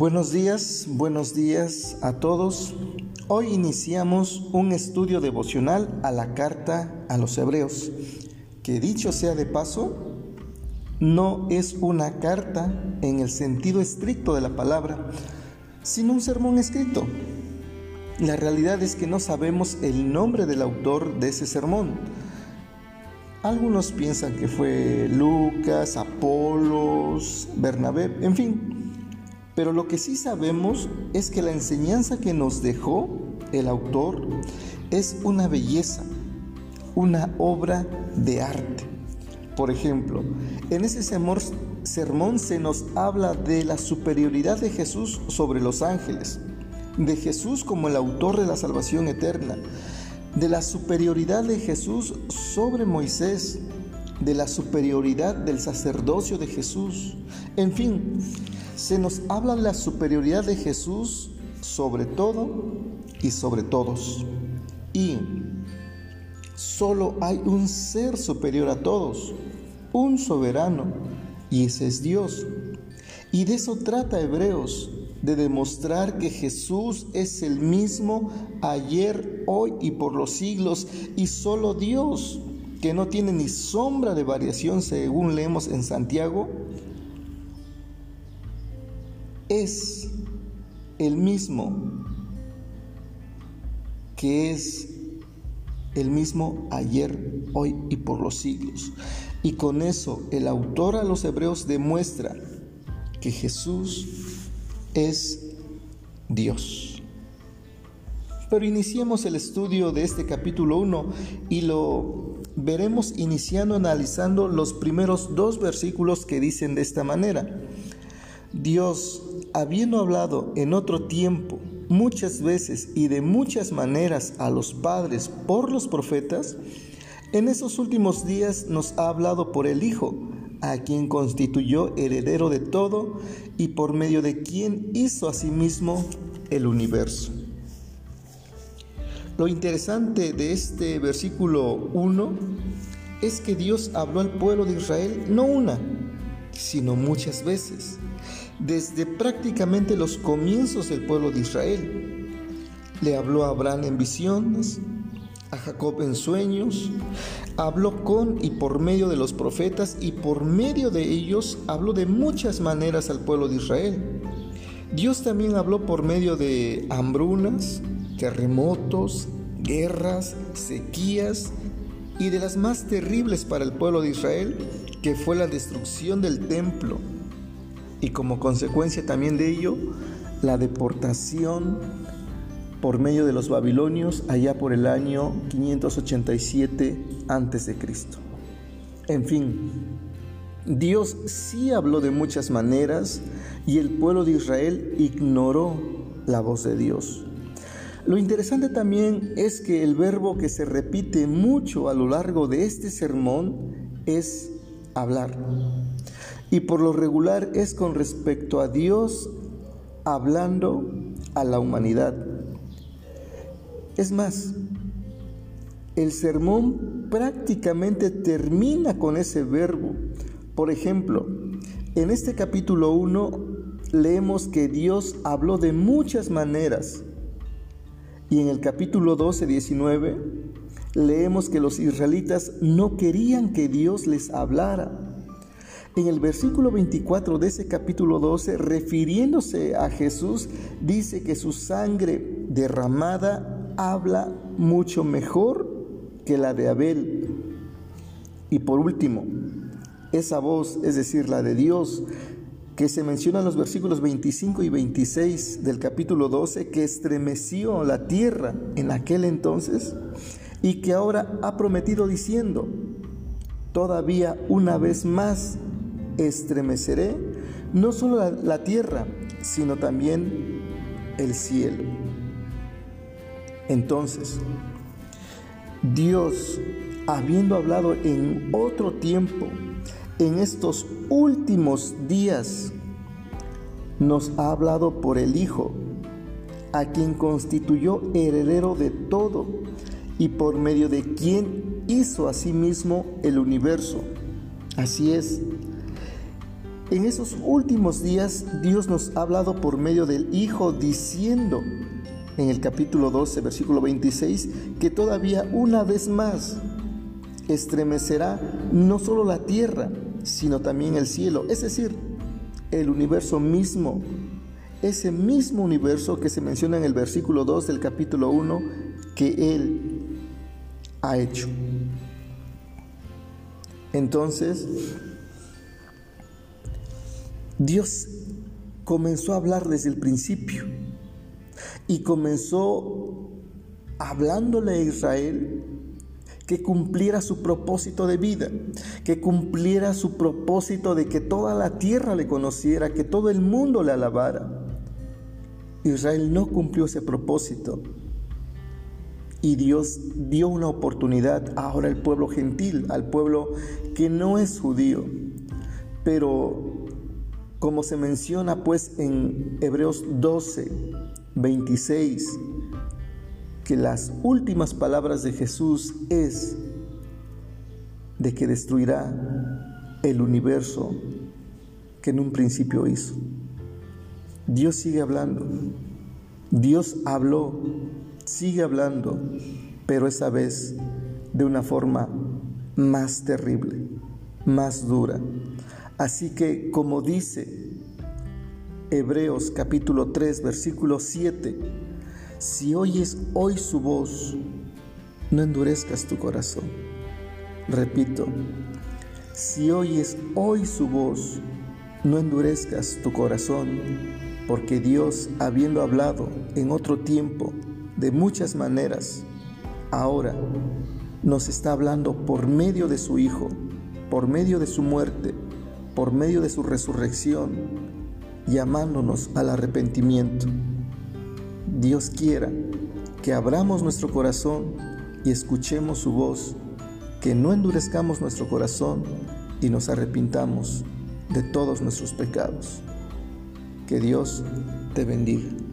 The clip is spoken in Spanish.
Buenos días, buenos días a todos. Hoy iniciamos un estudio devocional a la carta a los hebreos, que dicho sea de paso, no es una carta en el sentido estricto de la palabra, sino un sermón escrito. La realidad es que no sabemos el nombre del autor de ese sermón. Algunos piensan que fue Lucas, Apolos, Bernabé, en fin, pero lo que sí sabemos es que la enseñanza que nos dejó el autor es una belleza, una obra de arte. Por ejemplo, en ese sermón se nos habla de la superioridad de Jesús sobre los ángeles, de Jesús como el autor de la salvación eterna, de la superioridad de Jesús sobre Moisés, de la superioridad del sacerdocio de Jesús. En fin, se nos habla de la superioridad de Jesús sobre todo y sobre todos. Y solo hay un ser superior a todos, un soberano, y ese es Dios. Y de eso trata Hebreos, de demostrar que Jesús es el mismo ayer, hoy y por los siglos, y solo Dios, que no tiene ni sombra de variación según leemos en Santiago, es el mismo que es el mismo ayer, hoy y por los siglos. Y con eso el autor a los hebreos demuestra que Jesús es Dios. Pero iniciemos el estudio de este capítulo 1 y lo veremos iniciando analizando los primeros dos versículos que dicen de esta manera. Dios habiendo hablado en otro tiempo muchas veces y de muchas maneras a los padres por los profetas, en esos últimos días nos ha hablado por el Hijo, a quien constituyó heredero de todo y por medio de quien hizo asimismo el universo. Lo interesante de este versículo 1 es que Dios habló al pueblo de Israel no una, sino muchas veces desde prácticamente los comienzos del pueblo de Israel. Le habló a Abraham en visiones, a Jacob en sueños, habló con y por medio de los profetas y por medio de ellos habló de muchas maneras al pueblo de Israel. Dios también habló por medio de hambrunas, terremotos, guerras, sequías y de las más terribles para el pueblo de Israel, que fue la destrucción del templo y como consecuencia también de ello, la deportación por medio de los babilonios allá por el año 587 a.C. En fin, Dios sí habló de muchas maneras y el pueblo de Israel ignoró la voz de Dios. Lo interesante también es que el verbo que se repite mucho a lo largo de este sermón es hablar y por lo regular es con respecto a Dios hablando a la humanidad. Es más, el sermón prácticamente termina con ese verbo. Por ejemplo, en este capítulo 1 leemos que Dios habló de muchas maneras. Y en el capítulo 12, 19, leemos que los israelitas no querían que Dios les hablara. En el versículo 24 de ese capítulo 12, refiriéndose a Jesús, dice que su sangre derramada habla mucho mejor que la de Abel. Y por último, esa voz, es decir, la de Dios, que se menciona en los versículos 25 y 26 del capítulo 12, que estremeció la tierra en aquel entonces y que ahora ha prometido diciendo, todavía una vez más estremeceré no solo la, tierra, sino también el cielo. Entonces, Dios, habiendo hablado en otro tiempo, en estos últimos días, nos ha hablado por el Hijo, a quien constituyó heredero de todo y por medio de quien hizo asimismo el universo. Así es, En esos últimos días Dios nos ha hablado por medio del Hijo diciendo en el capítulo 12, versículo 26, que todavía una vez más estremecerá no solo la tierra, sino también el cielo, es decir, el universo mismo, ese mismo universo que se menciona en el versículo 2 del capítulo 1 que Él ha hecho. Entonces, Dios comenzó a hablar desde el principio y comenzó hablándole a Israel que cumpliera su propósito de vida, que cumpliera su propósito de que toda la tierra le conociera, que todo el mundo le alabara. Israel no cumplió ese propósito y Dios dio una oportunidad ahora al pueblo gentil, al pueblo que no es judío. Pero como se menciona pues en Hebreos 12, 26, que las últimas palabras de Jesús es de que destruirá el universo que en un principio hizo. Dios sigue hablando. Dios habló, sigue hablando, pero esa vez de una forma más terrible, más dura. Así que como dice Hebreos capítulo 3, versículo 7, si oyes hoy su voz, no endurezcas tu corazón. Repito, si oyes hoy su voz, no endurezcas tu corazón, porque Dios, habiendo hablado en otro tiempo de muchas maneras, ahora nos está hablando por medio de su Hijo, por medio de su muerte, por medio de su resurrección, llamándonos al arrepentimiento. Dios quiera que abramos nuestro corazón y escuchemos su voz, que no endurezcamos nuestro corazón y nos arrepintamos de todos nuestros pecados. Que Dios te bendiga.